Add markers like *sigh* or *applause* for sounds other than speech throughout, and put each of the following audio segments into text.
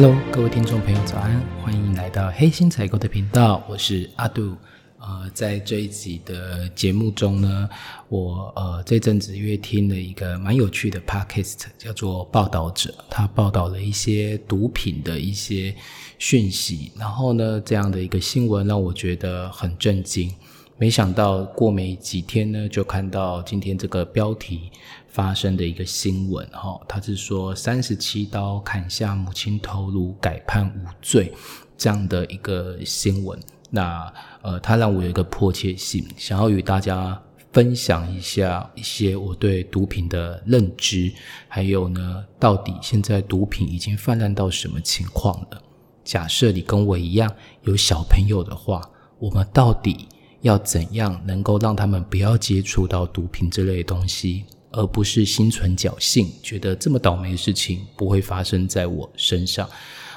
Hello，各位听众朋友，早安！欢迎来到黑心采购的频道，我是阿杜。呃，在这一集的节目中呢，我呃这阵子因为听了一个蛮有趣的 podcast，叫做《报道者》，他报道了一些毒品的一些讯息。然后呢，这样的一个新闻让我觉得很震惊。没想到过没几天呢，就看到今天这个标题发生的一个新闻哈，他是说三十七刀砍下母亲头颅，改判无罪这样的一个新闻。那呃，他让我有一个迫切性，想要与大家分享一下一些我对毒品的认知，还有呢，到底现在毒品已经泛滥到什么情况了？假设你跟我一样有小朋友的话，我们到底？要怎样能够让他们不要接触到毒品这类东西，而不是心存侥幸，觉得这么倒霉的事情不会发生在我身上？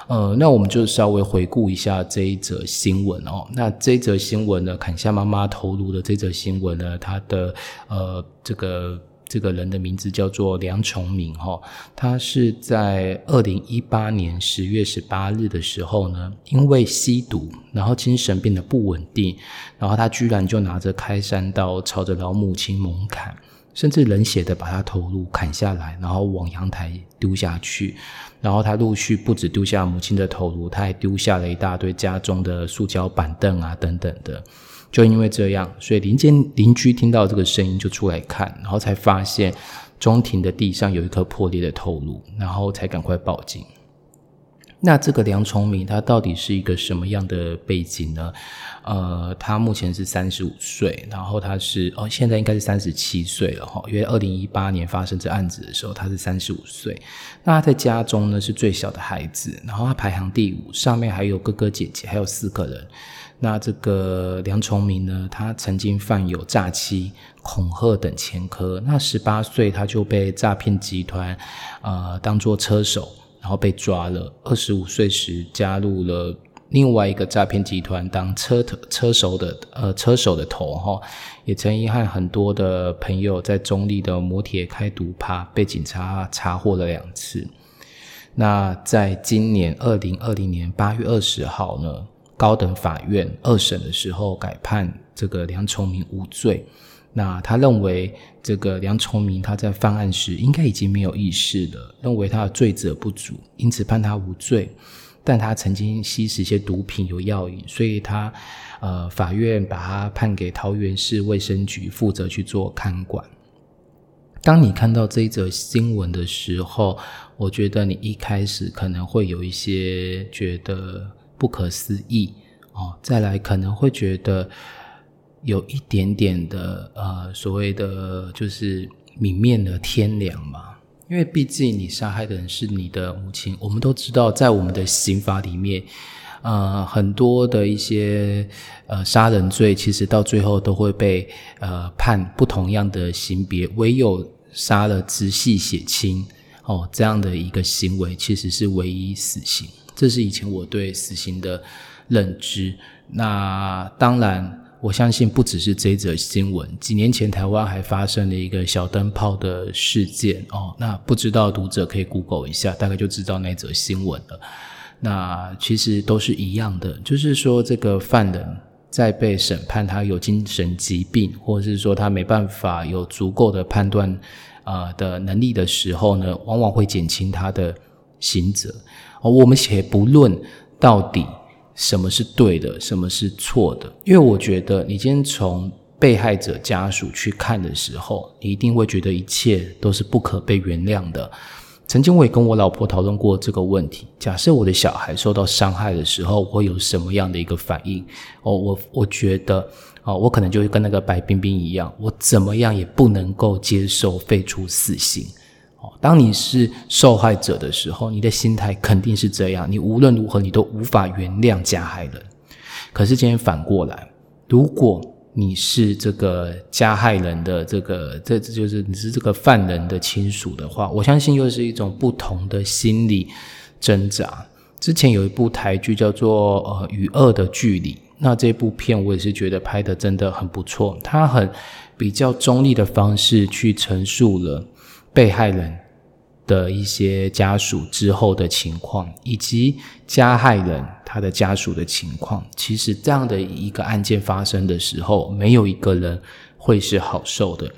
呃，那我们就稍微回顾一下这一则新闻哦。那这一则新闻呢，砍下妈妈头颅的这则新闻呢，它的呃这个。这个人的名字叫做梁崇明，哈，他是在二零一八年十月十八日的时候呢，因为吸毒，然后精神变得不稳定，然后他居然就拿着开山刀朝着老母亲猛砍，甚至冷血的把他头颅砍下来，然后往阳台丢下去，然后他陆续不止丢下母亲的头颅，他还丢下了一大堆家中的塑胶板凳啊等等的。就因为这样，所以邻间邻居听到这个声音就出来看，然后才发现中庭的地上有一颗破裂的头颅，然后才赶快报警。那这个梁崇明他到底是一个什么样的背景呢？呃，他目前是三十五岁，然后他是哦，现在应该是三十七岁了哈，因为二零一八年发生这案子的时候他是三十五岁。那他在家中呢是最小的孩子，然后他排行第五，上面还有哥哥姐姐，还有四个人。那这个梁崇明呢？他曾经犯有诈欺、恐吓等前科。那十八岁他就被诈骗集团，呃，当做车手，然后被抓了。二十五岁时加入了另外一个诈骗集团，当车车手的，呃，车手的头哈。也曾经和很多的朋友在中立的摩铁开毒趴，被警察查获了两次。那在今年二零二零年八月二十号呢？高等法院二审的时候改判这个梁崇明无罪。那他认为这个梁崇明他在犯案时应该已经没有意识了，认为他的罪责不足，因此判他无罪。但他曾经吸食一些毒品有药瘾，所以他呃法院把他判给桃园市卫生局负责去做看管。当你看到这一则新闻的时候，我觉得你一开始可能会有一些觉得。不可思议哦！再来可能会觉得有一点点的呃所谓的就是泯灭了天良嘛，因为毕竟你杀害的人是你的母亲。我们都知道，在我们的刑法里面，呃，很多的一些呃杀人罪，其实到最后都会被呃判不同样的刑别，唯有杀了直系血亲哦这样的一个行为，其实是唯一死刑。这是以前我对死刑的认知。那当然，我相信不只是这则新闻。几年前，台湾还发生了一个小灯泡的事件哦。那不知道读者可以 Google 一下，大概就知道那则新闻了。那其实都是一样的，就是说，这个犯人在被审判，他有精神疾病，或者是说他没办法有足够的判断啊的能力的时候呢，往往会减轻他的刑责。我们且不论到底什么是对的，什么是错的，因为我觉得你今天从被害者家属去看的时候，你一定会觉得一切都是不可被原谅的。曾经我也跟我老婆讨论过这个问题：假设我的小孩受到伤害的时候，我有什么样的一个反应？哦，我我觉得，哦，我可能就会跟那个白冰冰一样，我怎么样也不能够接受废除死刑。当你是受害者的时候，你的心态肯定是这样。你无论如何，你都无法原谅加害人。可是今天反过来，如果你是这个加害人的这个，这就是你是这个犯人的亲属的话，我相信又是一种不同的心理挣扎。之前有一部台剧叫做《呃与恶的距离》，那这部片我也是觉得拍的真的很不错，它很比较中立的方式去陈述了。被害人的一些家属之后的情况，以及加害人他的家属的情况，其实这样的一个案件发生的时候，没有一个人会是好受的。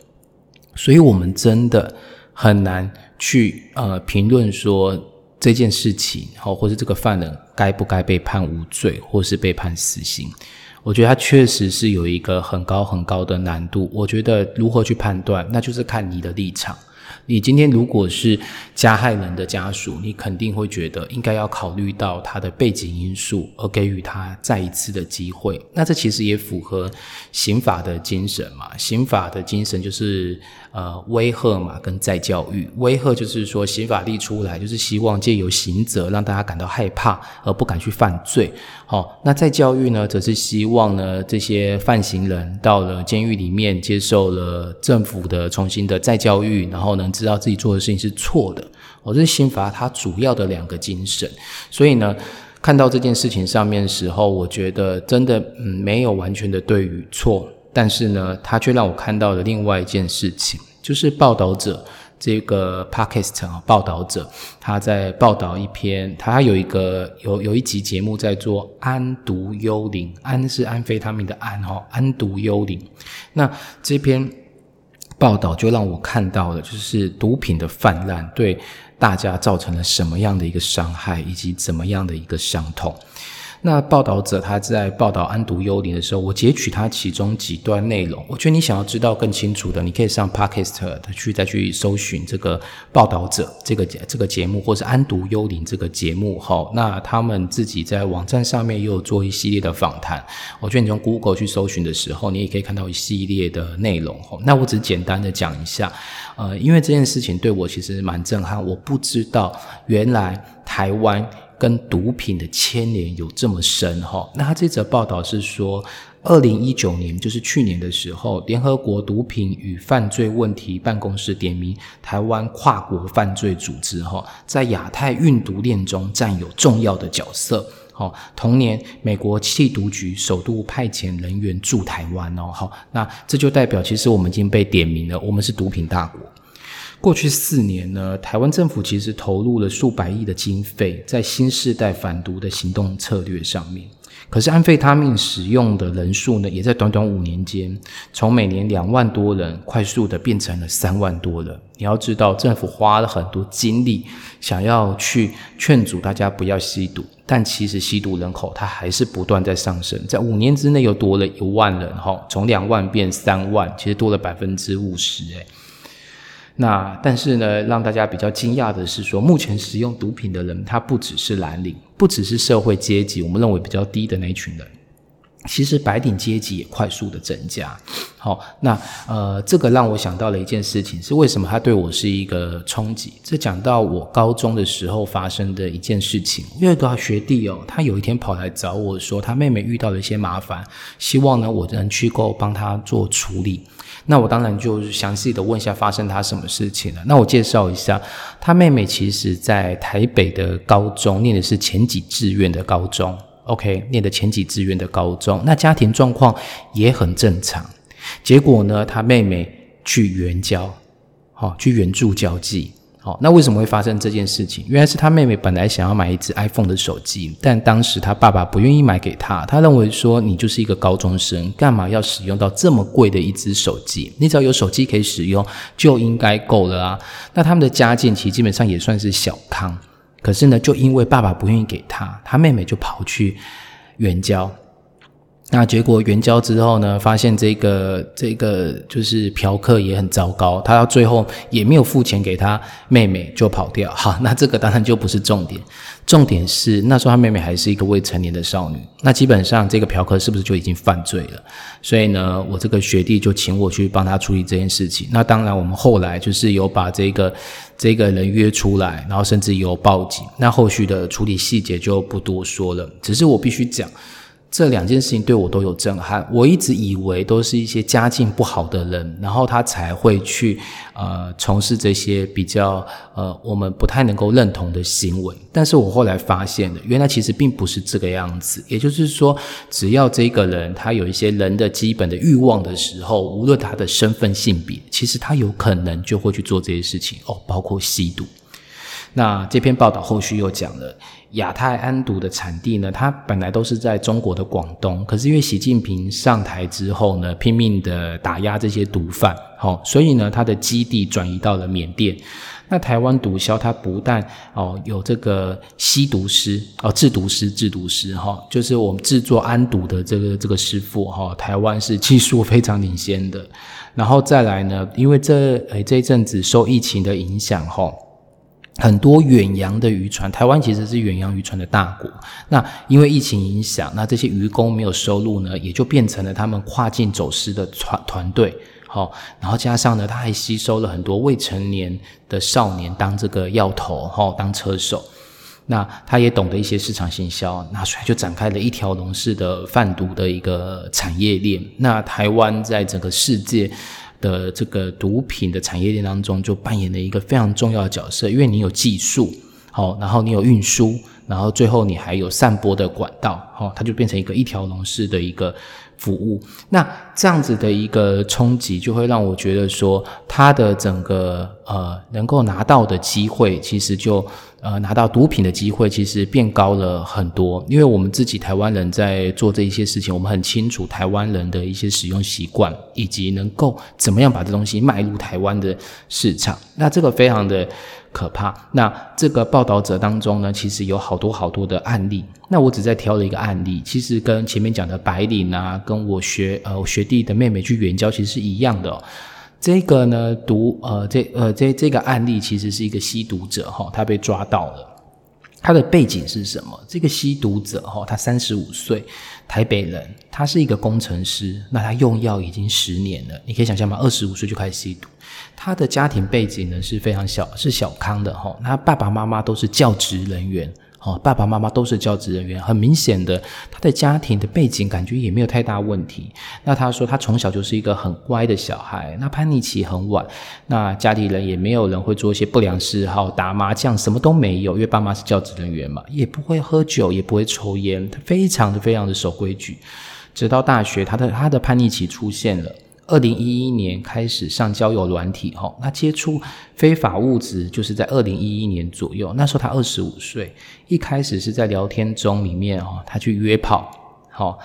所以，我们真的很难去呃评论说这件事情，好，或是这个犯人该不该被判无罪，或是被判死刑。我觉得他确实是有一个很高很高的难度。我觉得如何去判断，那就是看你的立场。你今天如果是加害人的家属，你肯定会觉得应该要考虑到他的背景因素，而给予他再一次的机会。那这其实也符合刑法的精神嘛？刑法的精神就是。呃，威吓嘛，跟再教育，威吓就是说刑法立出来，就是希望借由刑责让大家感到害怕，而不敢去犯罪。好，那再教育呢，则是希望呢，这些犯行人到了监狱里面，接受了政府的重新的再教育，然后呢能知道自己做的事情是错的。哦，这是刑法它主要的两个精神。所以呢，看到这件事情上面的时候，我觉得真的嗯，没有完全的对与错。但是呢，他却让我看到了另外一件事情，就是报道者这个 podcast 啊，报道者他在报道一篇，他有一个有有一集节目在做安毒幽灵，安是安非他命的安哦，安毒幽灵。那这篇报道就让我看到了，就是毒品的泛滥对大家造成了什么样的一个伤害，以及怎么样的一个伤痛。那报道者他在报道安毒幽灵的时候，我截取他其中几段内容。我觉得你想要知道更清楚的，你可以上 Podcast 去再去搜寻这个报道者这个这个节目，或是安毒幽灵这个节目。好，那他们自己在网站上面也有做一系列的访谈。我觉得你从 Google 去搜寻的时候，你也可以看到一系列的内容。那我只简单的讲一下，呃，因为这件事情对我其实蛮震撼。我不知道原来台湾。跟毒品的牵连有这么深哈？那他这则报道是说，二零一九年，就是去年的时候，联合国毒品与犯罪问题办公室点名台湾跨国犯罪组织哈，在亚太运毒链中占有重要的角色。好，同年美国缉毒局首度派遣人员驻台湾哦。好，那这就代表其实我们已经被点名了，我们是毒品大国。过去四年呢，台湾政府其实投入了数百亿的经费在新时代反毒的行动策略上面。可是安非他命使用的人数呢，也在短短五年间，从每年两万多人，快速的变成了三万多人。你要知道，政府花了很多精力，想要去劝阻大家不要吸毒，但其实吸毒人口它还是不断在上升，在五年之内又多了一万人，哈，从两万变三万，其实多了百分之五十，诶那但是呢，让大家比较惊讶的是，说目前使用毒品的人，他不只是蓝领，不只是社会阶级，我们认为比较低的那一群人，其实白领阶级也快速的增加。好，那呃，这个让我想到了一件事情，是为什么他对我是一个冲击？这讲到我高中的时候发生的一件事情，有一个学弟哦，他有一天跑来找我说，他妹妹遇到了一些麻烦，希望呢我能去够帮他做处理。那我当然就详细的问一下发生他什么事情了。那我介绍一下，他妹妹其实在台北的高中念的是前几志愿的高中，OK，念的前几志愿的高中。那家庭状况也很正常。结果呢，他妹妹去援交，好，去援助交际。好，那为什么会发生这件事情？原来是他妹妹本来想要买一只 iPhone 的手机，但当时他爸爸不愿意买给他。他认为说，你就是一个高中生，干嘛要使用到这么贵的一只手机？你只要有手机可以使用，就应该够了啊。那他们的家境其实基本上也算是小康，可是呢，就因为爸爸不愿意给他，他妹妹就跑去援交。那结果援交之后呢，发现这个这个就是嫖客也很糟糕，他到最后也没有付钱给他妹妹就跑掉。*laughs* 好，那这个当然就不是重点，重点是那时候他妹妹还是一个未成年的少女。那基本上这个嫖客是不是就已经犯罪了？所以呢，我这个学弟就请我去帮他处理这件事情。那当然，我们后来就是有把这个这个人约出来，然后甚至有报警。那后续的处理细节就不多说了，只是我必须讲。这两件事情对我都有震撼。我一直以为都是一些家境不好的人，然后他才会去呃从事这些比较呃我们不太能够认同的行为。但是我后来发现了，原来其实并不是这个样子。也就是说，只要这个人他有一些人的基本的欲望的时候，无论他的身份性别，其实他有可能就会去做这些事情哦，包括吸毒。那这篇报道后续又讲了。亚太安毒的产地呢，它本来都是在中国的广东，可是因为习近平上台之后呢，拼命的打压这些毒贩，好，所以呢，它的基地转移到了缅甸。那台湾毒枭它不但哦有这个吸毒师哦制毒师制毒师哈，就是我们制作安毒的这个这个师傅哈，台湾是技术非常领先的。然后再来呢，因为这诶这一阵子受疫情的影响哈。很多远洋的渔船，台湾其实是远洋渔船的大国。那因为疫情影响，那这些渔工没有收入呢，也就变成了他们跨境走私的团团队。好，然后加上呢，他还吸收了很多未成年的少年当这个要头，哈，当车手。那他也懂得一些市场行销，那所以就展开了一条龙式的贩毒的一个产业链。那台湾在整个世界。的这个毒品的产业链当中，就扮演了一个非常重要的角色，因为你有技术，好，然后你有运输，然后最后你还有散播的管道，好，它就变成一个一条龙式的一个服务。那这样子的一个冲击，就会让我觉得说，它的整个呃能够拿到的机会，其实就。呃，拿到毒品的机会其实变高了很多，因为我们自己台湾人在做这一些事情，我们很清楚台湾人的一些使用习惯，以及能够怎么样把这东西卖入台湾的市场。那这个非常的可怕。那这个报道者当中呢，其实有好多好多的案例。那我只在挑了一个案例，其实跟前面讲的白领啊，跟我学呃我学弟的妹妹去援交，其实是一样的。这个呢，毒呃，这呃，这这个案例其实是一个吸毒者哈，他被抓到了。他的背景是什么？这个吸毒者哈，他三十五岁，台北人，他是一个工程师。那他用药已经十年了，你可以想象吗？二十五岁就开始吸毒。他的家庭背景呢是非常小，是小康的哈。他爸爸妈妈都是教职人员。哦，爸爸妈妈都是教职人员，很明显的，他的家庭的背景感觉也没有太大问题。那他说他从小就是一个很乖的小孩，那叛逆期很晚，那家里人也没有人会做一些不良嗜好，打麻将什么都没有，因为爸妈是教职人员嘛，也不会喝酒，也不会抽烟，他非常的非常的守规矩。直到大学，他的他的叛逆期出现了。二零一一年开始上交友软体，哈，那接触非法物质就是在二零一一年左右。那时候他二十五岁，一开始是在聊天中里面，哈，他去约炮，好，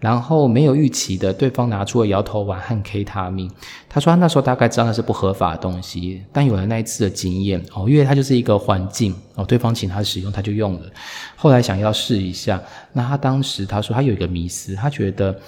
然后没有预期的，对方拿出了摇头丸和 K 他命。他说他那时候大概知道那是不合法的东西，但有了那一次的经验，哦，因为他就是一个环境，哦，对方请他使用，他就用了。后来想要试一下，那他当时他说他有一个迷思，他觉得。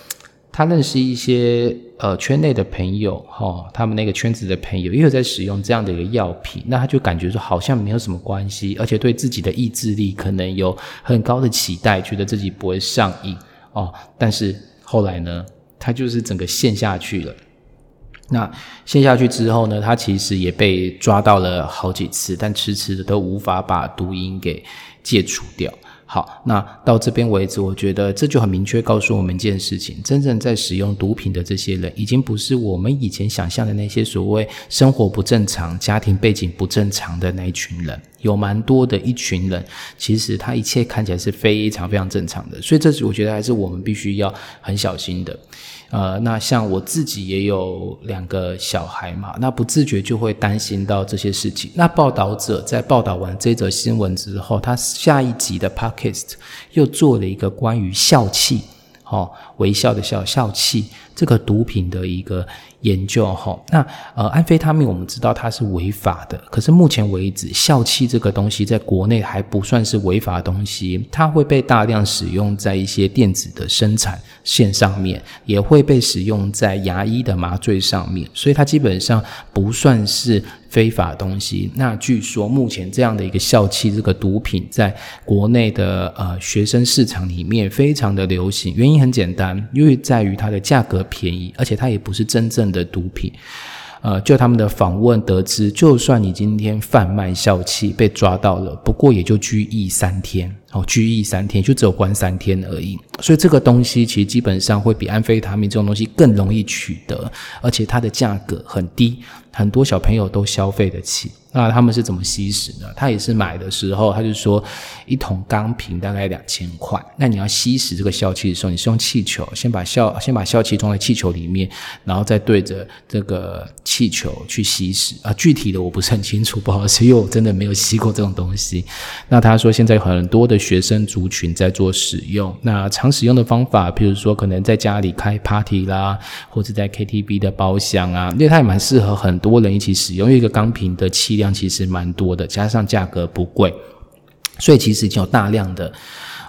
他认识一些呃圈内的朋友，哈，他们那个圈子的朋友也有在使用这样的一个药品，那他就感觉说好像没有什么关系，而且对自己的意志力可能有很高的期待，觉得自己不会上瘾哦。但是后来呢，他就是整个陷下去了。那陷下去之后呢，他其实也被抓到了好几次，但迟迟的都无法把毒瘾给戒除掉。好，那到这边为止，我觉得这就很明确告诉我们一件事情：真正在使用毒品的这些人，已经不是我们以前想象的那些所谓生活不正常、家庭背景不正常的那一群人。有蛮多的一群人，其实他一切看起来是非常非常正常的。所以，这是我觉得还是我们必须要很小心的。呃，那像我自己也有两个小孩嘛，那不自觉就会担心到这些事情。那报道者在报道完这则新闻之后，他下一集的 podcast 又做了一个关于笑气，哦，微笑的笑笑气这个毒品的一个。研究哈，那呃，安非他命我们知道它是违法的，可是目前为止，笑气这个东西在国内还不算是违法的东西，它会被大量使用在一些电子的生产线上面，也会被使用在牙医的麻醉上面，所以它基本上不算是非法东西。那据说目前这样的一个校气这个毒品，在国内的呃学生市场里面非常的流行，原因很简单，因为在于它的价格便宜，而且它也不是真正。的毒品，呃，就他们的访问得知，就算你今天贩卖笑气被抓到了，不过也就拘役三天，哦，拘役三天，就只有关三天而已。所以这个东西其实基本上会比安非他命这种东西更容易取得，而且它的价格很低，很多小朋友都消费得起。那他们是怎么吸食呢？他也是买的时候，他就说一桶钢瓶大概两千块。那你要吸食这个笑气的时候，你是用气球，先把笑先把笑气装在气球里面，然后再对着这个气球去吸食啊。具体的我不是很清楚，不好意思，因为我真的没有吸过这种东西。那他说现在很多的学生族群在做使用，那常使用的方法，譬如说可能在家里开 party 啦，或者在 KTV 的包厢啊，因为它也蛮适合很多人一起使用，因为一个钢瓶的气量。其实蛮多的，加上价格不贵，所以其实已经有大量的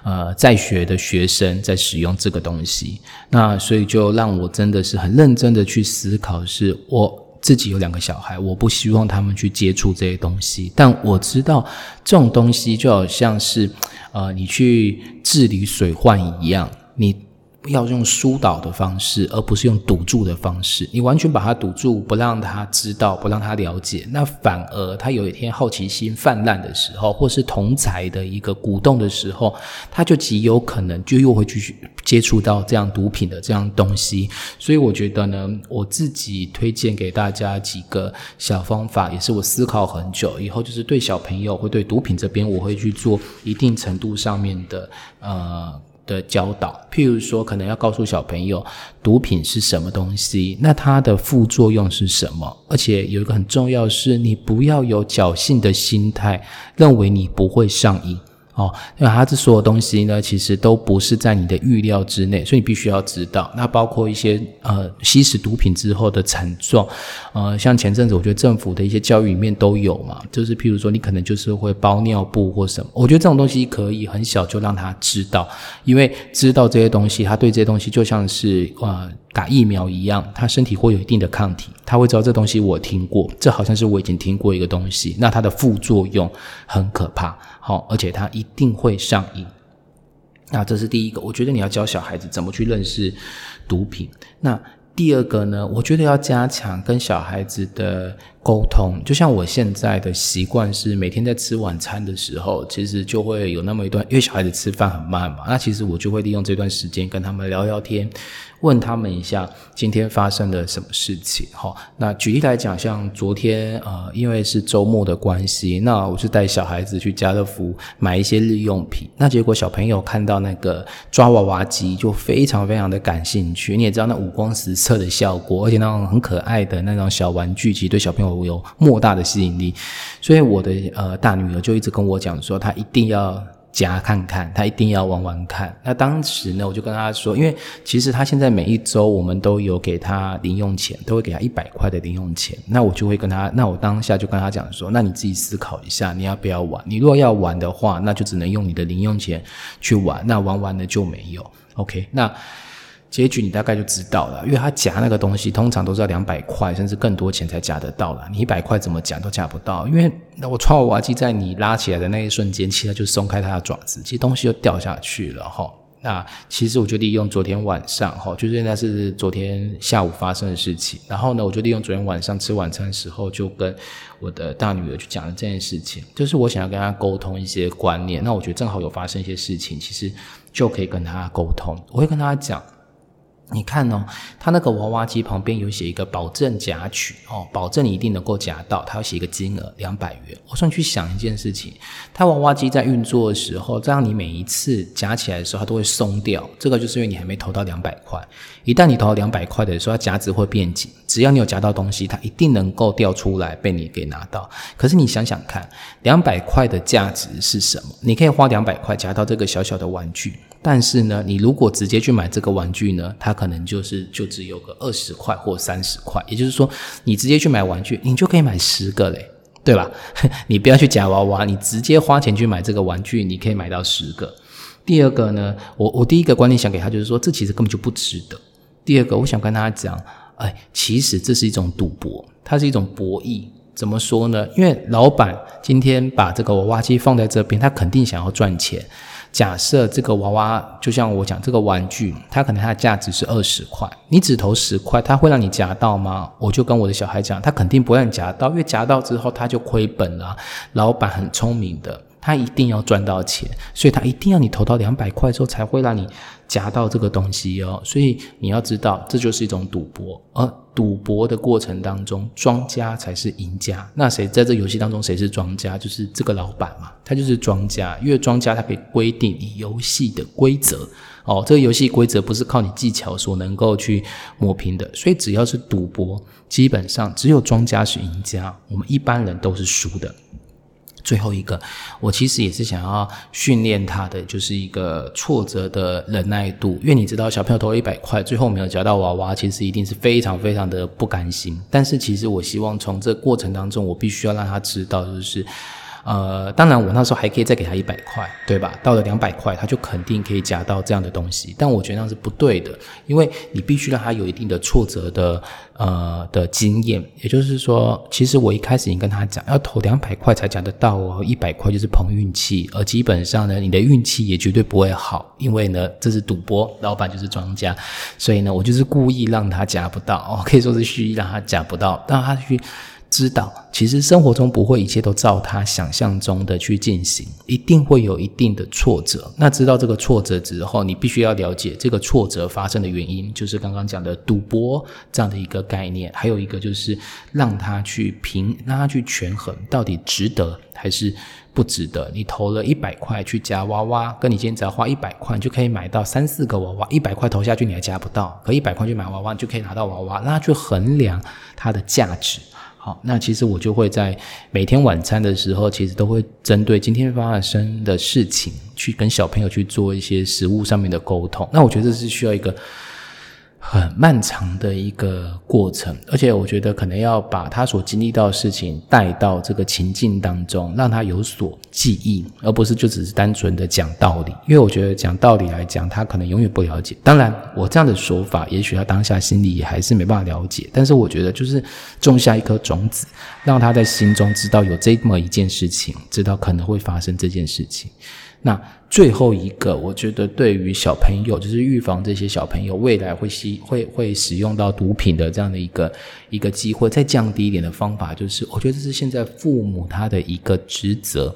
呃在学的学生在使用这个东西。那所以就让我真的是很认真的去思考，是我自己有两个小孩，我不希望他们去接触这些东西。但我知道这种东西就好像是呃你去治理水患一样，你。要用疏导的方式，而不是用堵住的方式。你完全把它堵住，不让他知道，不让他了解，那反而他有一天好奇心泛滥的时候，或是同才的一个鼓动的时候，他就极有可能就又会继续接触到这样毒品的这样东西。所以我觉得呢，我自己推荐给大家几个小方法，也是我思考很久以后，就是对小朋友会对毒品这边，我会去做一定程度上面的呃。的教导，譬如说，可能要告诉小朋友毒品是什么东西，那它的副作用是什么，而且有一个很重要是，你不要有侥幸的心态，认为你不会上瘾。哦，因为它这所有东西呢，其实都不是在你的预料之内，所以你必须要知道。那包括一些呃吸食毒品之后的惨状，呃，像前阵子我觉得政府的一些教育里面都有嘛，就是譬如说你可能就是会包尿布或什么，我觉得这种东西可以很小就让他知道，因为知道这些东西，他对这些东西就像是呃。打疫苗一样，他身体会有一定的抗体，他会知道这东西我听过，这好像是我已经听过一个东西，那它的副作用很可怕，好，而且它一定会上瘾。那这是第一个，我觉得你要教小孩子怎么去认识毒品。那第二个呢，我觉得要加强跟小孩子的。沟通，就像我现在的习惯是，每天在吃晚餐的时候，其实就会有那么一段，因为小孩子吃饭很慢嘛，那其实我就会利用这段时间跟他们聊聊天，问他们一下今天发生了什么事情。哈，那举例来讲，像昨天呃，因为是周末的关系，那我是带小孩子去家乐福买一些日用品，那结果小朋友看到那个抓娃娃机就非常非常的感兴趣。你也知道那五光十色的效果，而且那种很可爱的那种小玩具，其实对小朋友。有莫大的吸引力，所以我的呃大女儿就一直跟我讲说，她一定要夹看看，她一定要玩玩看。那当时呢，我就跟她说，因为其实她现在每一周我们都有给她零用钱，都会给她一百块的零用钱。那我就会跟她，那我当下就跟她讲说，那你自己思考一下，你要不要玩？你如果要玩的话，那就只能用你的零用钱去玩，那玩完了就没有。OK，那。结局你大概就知道了，因为他夹那个东西通常都是要两百块甚至更多钱才夹得到了，你一百块怎么夹都夹不到，因为那我抓娃娃机在你拉起来的那一瞬间，其实就松开它的爪子，其实东西就掉下去了哈。那其实我就利用昨天晚上哈，就是那是昨天下午发生的事情，然后呢，我就利用昨天晚上吃晚餐的时候，就跟我的大女儿去讲了这件事情，就是我想要跟她沟通一些观念，那我觉得正好有发生一些事情，其实就可以跟她沟通，我会跟她讲。你看哦，他那个娃娃机旁边有写一个保证夹取哦，保证你一定能够夹到。他要写一个金额两百元。我说你去想一件事情，他娃娃机在运作的时候，这样你每一次夹起来的时候，它都会松掉。这个就是因为你还没投到两百块。一旦你投到两百块的时候，它夹子会变紧。只要你有夹到东西，它一定能够掉出来被你给拿到。可是你想想看，两百块的价值是什么？你可以花两百块夹到这个小小的玩具。但是呢，你如果直接去买这个玩具呢，它可能就是就只有个二十块或三十块。也就是说，你直接去买玩具，你就可以买十个嘞，对吧？*laughs* 你不要去夹娃娃，你直接花钱去买这个玩具，你可以买到十个。第二个呢，我我第一个观念想给他就是说，这其实根本就不值得。第二个，我想跟他讲，哎，其实这是一种赌博，它是一种博弈。怎么说呢？因为老板今天把这个娃娃机放在这边，他肯定想要赚钱。假设这个娃娃就像我讲这个玩具，它可能它的价值是二十块，你只投十块，它会让你夹到吗？我就跟我的小孩讲，他肯定不让你夹到，因为夹到之后他就亏本了。老板很聪明的。他一定要赚到钱，所以他一定要你投到两百块之后才会让你夹到这个东西哦。所以你要知道，这就是一种赌博，而赌博的过程当中，庄家才是赢家。那谁在这游戏当中谁是庄家？就是这个老板嘛，他就是庄家，因为庄家他可以规定你游戏的规则。哦，这个游戏规则不是靠你技巧所能够去抹平的，所以只要是赌博，基本上只有庄家是赢家，我们一般人都是输的。最后一个，我其实也是想要训练他的，就是一个挫折的忍耐度，因为你知道，小朋友投了一百块，最后没有夹到娃娃，其实一定是非常非常的不甘心。但是其实我希望从这过程当中，我必须要让他知道，就是。呃，当然，我那时候还可以再给他一百块，对吧？到了两百块，他就肯定可以夹到这样的东西。但我觉得那是不对的，因为你必须让他有一定的挫折的呃的经验。也就是说，其实我一开始已经跟他讲，要投两百块才夹得到哦，一百块就是碰运气，而基本上呢，你的运气也绝对不会好，因为呢，这是赌博，老板就是庄家，所以呢，我就是故意让他夹不到哦，可以说是蓄意让他夹不到，让他去。知道，其实生活中不会一切都照他想象中的去进行，一定会有一定的挫折。那知道这个挫折之后，你必须要了解这个挫折发生的原因，就是刚刚讲的赌博这样的一个概念。还有一个就是让他去平，让他去权衡，到底值得还是不值得。你投了一百块去夹娃娃，跟你今天只要花一百块就可以买到三四个娃娃，一百块投下去你还夹不到，可一百块去买娃娃就可以拿到娃娃，那去衡量它的价值。好，那其实我就会在每天晚餐的时候，其实都会针对今天发生的事情，去跟小朋友去做一些食物上面的沟通。那我觉得这是需要一个。很漫长的一个过程，而且我觉得可能要把他所经历到的事情带到这个情境当中，让他有所记忆，而不是就只是单纯的讲道理。因为我觉得讲道理来讲，他可能永远不了解。当然，我这样的说法，也许他当下心里也还是没办法了解。但是我觉得，就是种下一颗种子，让他在心中知道有这么一件事情，知道可能会发生这件事情。那最后一个，我觉得对于小朋友，就是预防这些小朋友未来会吸会会使用到毒品的这样的一个一个机会，再降低一点的方法，就是我觉得这是现在父母他的一个职责。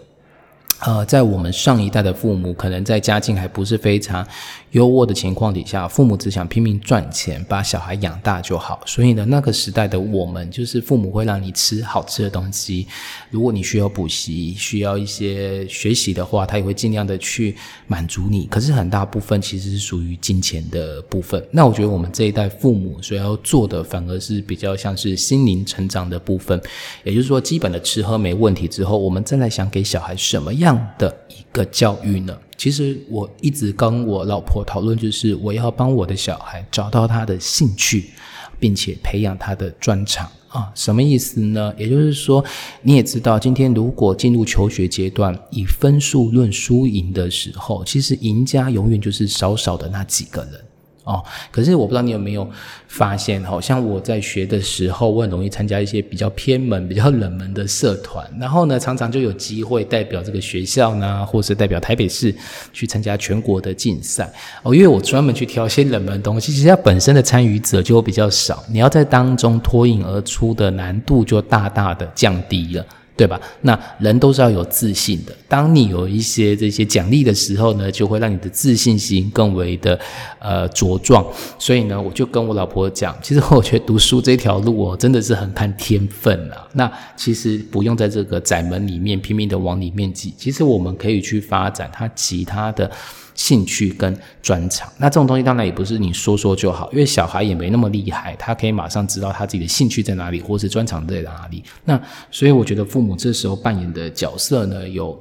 呃，在我们上一代的父母，可能在家境还不是非常优渥的情况底下，父母只想拼命赚钱，把小孩养大就好。所以呢，那个时代的我们，就是父母会让你吃好吃的东西。如果你需要补习，需要一些学习的话，他也会尽量的去满足你。可是很大部分其实是属于金钱的部分。那我觉得我们这一代父母所要做的，反而是比较像是心灵成长的部分。也就是说，基本的吃喝没问题之后，我们再来想给小孩什么样。样的一个教育呢？其实我一直跟我老婆讨论，就是我要帮我的小孩找到他的兴趣，并且培养他的专长啊。什么意思呢？也就是说，你也知道，今天如果进入求学阶段，以分数论输赢的时候，其实赢家永远就是少少的那几个人。哦，可是我不知道你有没有发现，好像我在学的时候，我很容易参加一些比较偏门、比较冷门的社团，然后呢，常常就有机会代表这个学校呢，或是代表台北市去参加全国的竞赛。哦，因为我专门去挑一些冷门东西，其实它本身的参与者就比较少，你要在当中脱颖而出的难度就大大的降低了。对吧？那人都是要有自信的。当你有一些这些奖励的时候呢，就会让你的自信心更为的呃茁壮。所以呢，我就跟我老婆讲，其实我觉得读书这条路哦，真的是很看天分啊。那其实不用在这个窄门里面拼命的往里面挤，其实我们可以去发展他其他的。兴趣跟专长，那这种东西当然也不是你说说就好，因为小孩也没那么厉害，他可以马上知道他自己的兴趣在哪里，或是专长在哪里。那所以我觉得父母我这时候扮演的角色呢，有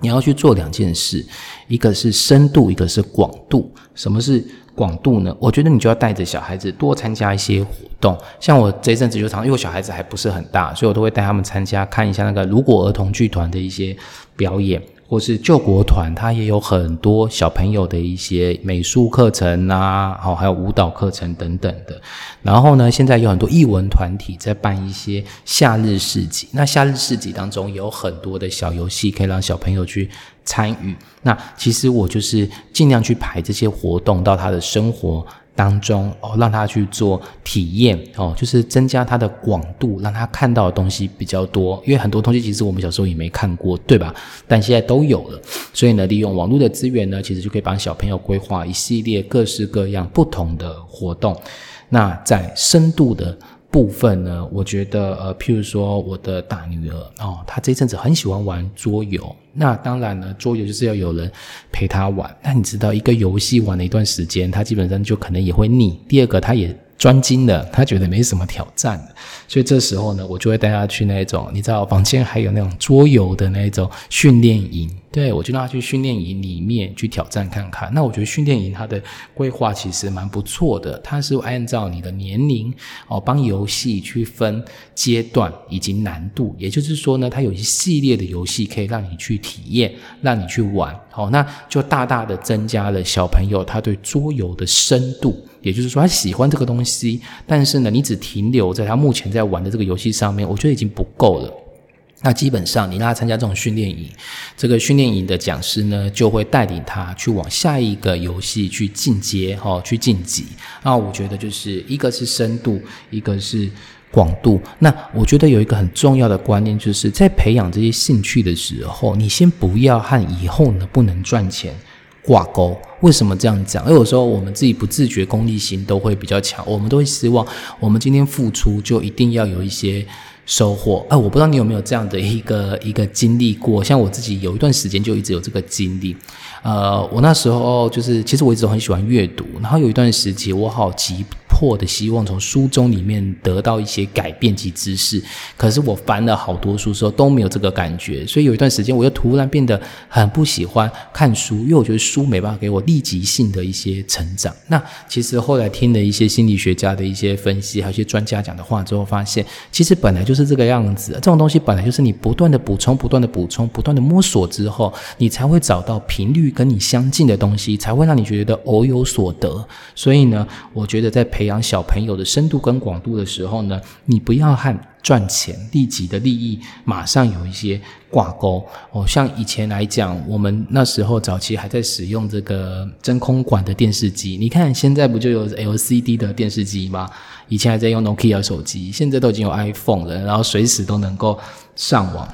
你要去做两件事，一个是深度，一个是广度。什么是广度呢？我觉得你就要带着小孩子多参加一些活动，像我这一阵子就常，因为我小孩子还不是很大，所以我都会带他们参加看一下那个如果儿童剧团的一些表演。或是救国团，它也有很多小朋友的一些美术课程啊，好，还有舞蹈课程等等的。然后呢，现在有很多艺文团体在办一些夏日市集，那夏日市集当中有很多的小游戏可以让小朋友去参与。那其实我就是尽量去排这些活动到他的生活当中哦，让他去做体验哦，就是增加他的广度，让他看到的东西比较多。因为很多东西其实我们小时候也没看过，对吧？但现在都有了，所以呢，利用网络的资源呢，其实就可以帮小朋友规划一系列各式各样不同的活动。那在深度的。部分呢，我觉得呃，譬如说我的大女儿哦，她这一阵子很喜欢玩桌游。那当然呢，桌游就是要有人陪她玩。那你知道，一个游戏玩了一段时间，她基本上就可能也会腻。第二个，她也。专精的，他觉得没什么挑战，所以这时候呢，我就会带她去那种，你知道，房间还有那种桌游的那种训练营，对我就让他去训练营里面去挑战看看。那我觉得训练营它的规划其实蛮不错的，它是按照你的年龄哦，帮游戏去分阶段以及难度，也就是说呢，它有一系列的游戏可以让你去体验，让你去玩，好，那就大大的增加了小朋友他对桌游的深度。也就是说，他喜欢这个东西，但是呢，你只停留在他目前在玩的这个游戏上面，我觉得已经不够了。那基本上，你让他参加这种训练营，这个训练营的讲师呢，就会带领他去往下一个游戏去进阶，哈，去晋级。那我觉得就是一个是深度，一个是广度。那我觉得有一个很重要的观念，就是在培养这些兴趣的时候，你先不要和以后能不能赚钱。挂钩，为什么这样讲？因为有时候我们自己不自觉，功利心都会比较强，我们都会希望我们今天付出就一定要有一些收获。哎，我不知道你有没有这样的一个一个经历过？像我自己有一段时间就一直有这个经历。呃，我那时候就是，其实我一直很喜欢阅读，然后有一段时期我好急。迫的希望从书中里面得到一些改变及知识，可是我翻了好多书之后都没有这个感觉，所以有一段时间我又突然变得很不喜欢看书，因为我觉得书没办法给我立即性的一些成长。那其实后来听了一些心理学家的一些分析，还有一些专家讲的话之后，发现其实本来就是这个样子，这种东西本来就是你不断的补充、不断的补充、不断的摸索之后，你才会找到频率跟你相近的东西，才会让你觉得偶有所得。所以呢，我觉得在培养。养小朋友的深度跟广度的时候呢，你不要和赚钱立即的利益马上有一些挂钩哦。像以前来讲，我们那时候早期还在使用这个真空管的电视机，你看现在不就有 LCD 的电视机吗？以前还在用 Nokia 手机，现在都已经有 iPhone 了，然后随时都能够上网。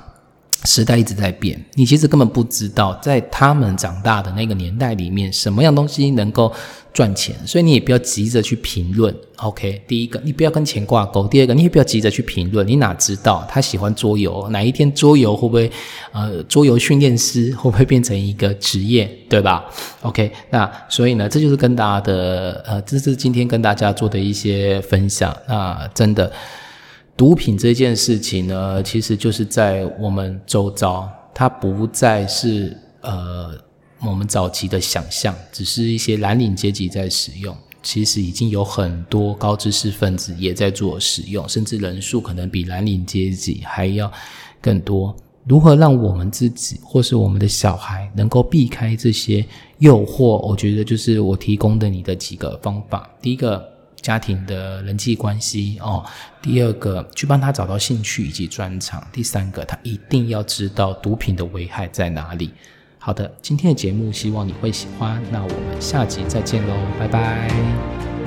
时代一直在变，你其实根本不知道，在他们长大的那个年代里面，什么样东西能够赚钱，所以你也不要急着去评论。OK，第一个，你不要跟钱挂钩；第二个，你也不要急着去评论。你哪知道他喜欢桌游，哪一天桌游会不会呃，桌游训练师 *laughs* 会不会变成一个职业，对吧？OK，那所以呢，这就是跟大家的呃，这是今天跟大家做的一些分享。那真的。毒品这件事情呢，其实就是在我们周遭，它不再是呃我们早期的想象，只是一些蓝领阶级在使用。其实已经有很多高知识分子也在做使用，甚至人数可能比蓝领阶级还要更多。如何让我们自己或是我们的小孩能够避开这些诱惑？我觉得就是我提供的你的几个方法。第一个。家庭的人际关系哦，第二个去帮他找到兴趣以及专长，第三个他一定要知道毒品的危害在哪里。好的，今天的节目希望你会喜欢，那我们下集再见喽，拜拜。